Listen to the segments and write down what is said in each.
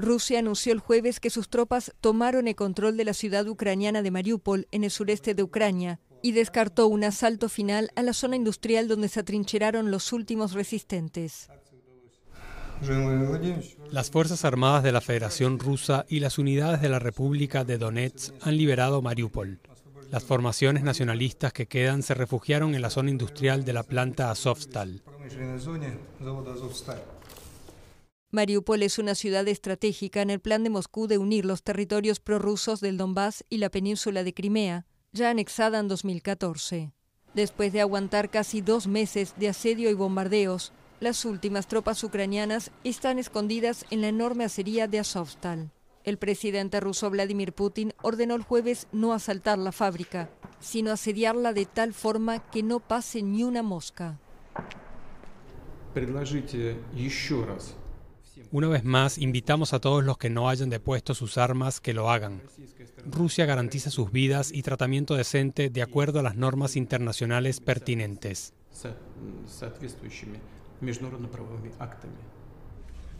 Rusia anunció el jueves que sus tropas tomaron el control de la ciudad ucraniana de Mariupol, en el sureste de Ucrania, y descartó un asalto final a la zona industrial donde se atrincheraron los últimos resistentes. Las Fuerzas Armadas de la Federación Rusa y las unidades de la República de Donetsk han liberado Mariupol. Las formaciones nacionalistas que quedan se refugiaron en la zona industrial de la planta Azovstal. Mariupol es una ciudad estratégica en el plan de Moscú de unir los territorios prorrusos del Donbass y la península de Crimea, ya anexada en 2014. Después de aguantar casi dos meses de asedio y bombardeos, las últimas tropas ucranianas están escondidas en la enorme acería de Azovstal. El presidente ruso Vladimir Putin ordenó el jueves no asaltar la fábrica, sino asediarla de tal forma que no pase ni una mosca. Una vez más, invitamos a todos los que no hayan depuesto sus armas que lo hagan. Rusia garantiza sus vidas y tratamiento decente de acuerdo a las normas internacionales pertinentes.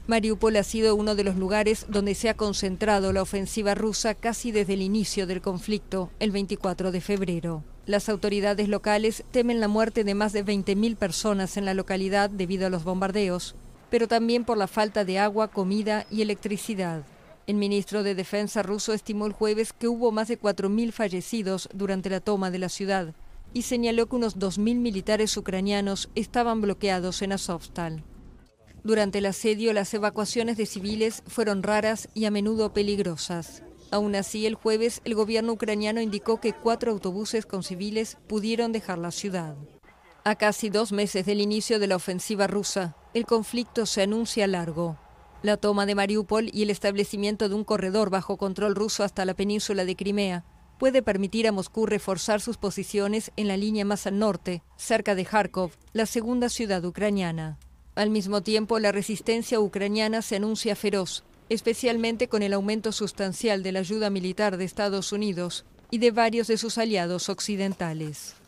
Mariupol ha sido uno de los lugares donde se ha concentrado la ofensiva rusa casi desde el inicio del conflicto, el 24 de febrero. Las autoridades locales temen la muerte de más de 20.000 personas en la localidad debido a los bombardeos pero también por la falta de agua, comida y electricidad. El ministro de Defensa ruso estimó el jueves que hubo más de 4.000 fallecidos durante la toma de la ciudad y señaló que unos 2.000 militares ucranianos estaban bloqueados en Azovstal. Durante el asedio, las evacuaciones de civiles fueron raras y a menudo peligrosas. Aún así, el jueves, el gobierno ucraniano indicó que cuatro autobuses con civiles pudieron dejar la ciudad. A casi dos meses del inicio de la ofensiva rusa, el conflicto se anuncia largo. La toma de Mariupol y el establecimiento de un corredor bajo control ruso hasta la península de Crimea puede permitir a Moscú reforzar sus posiciones en la línea más al norte, cerca de Kharkov, la segunda ciudad ucraniana. Al mismo tiempo, la resistencia ucraniana se anuncia feroz, especialmente con el aumento sustancial de la ayuda militar de Estados Unidos y de varios de sus aliados occidentales.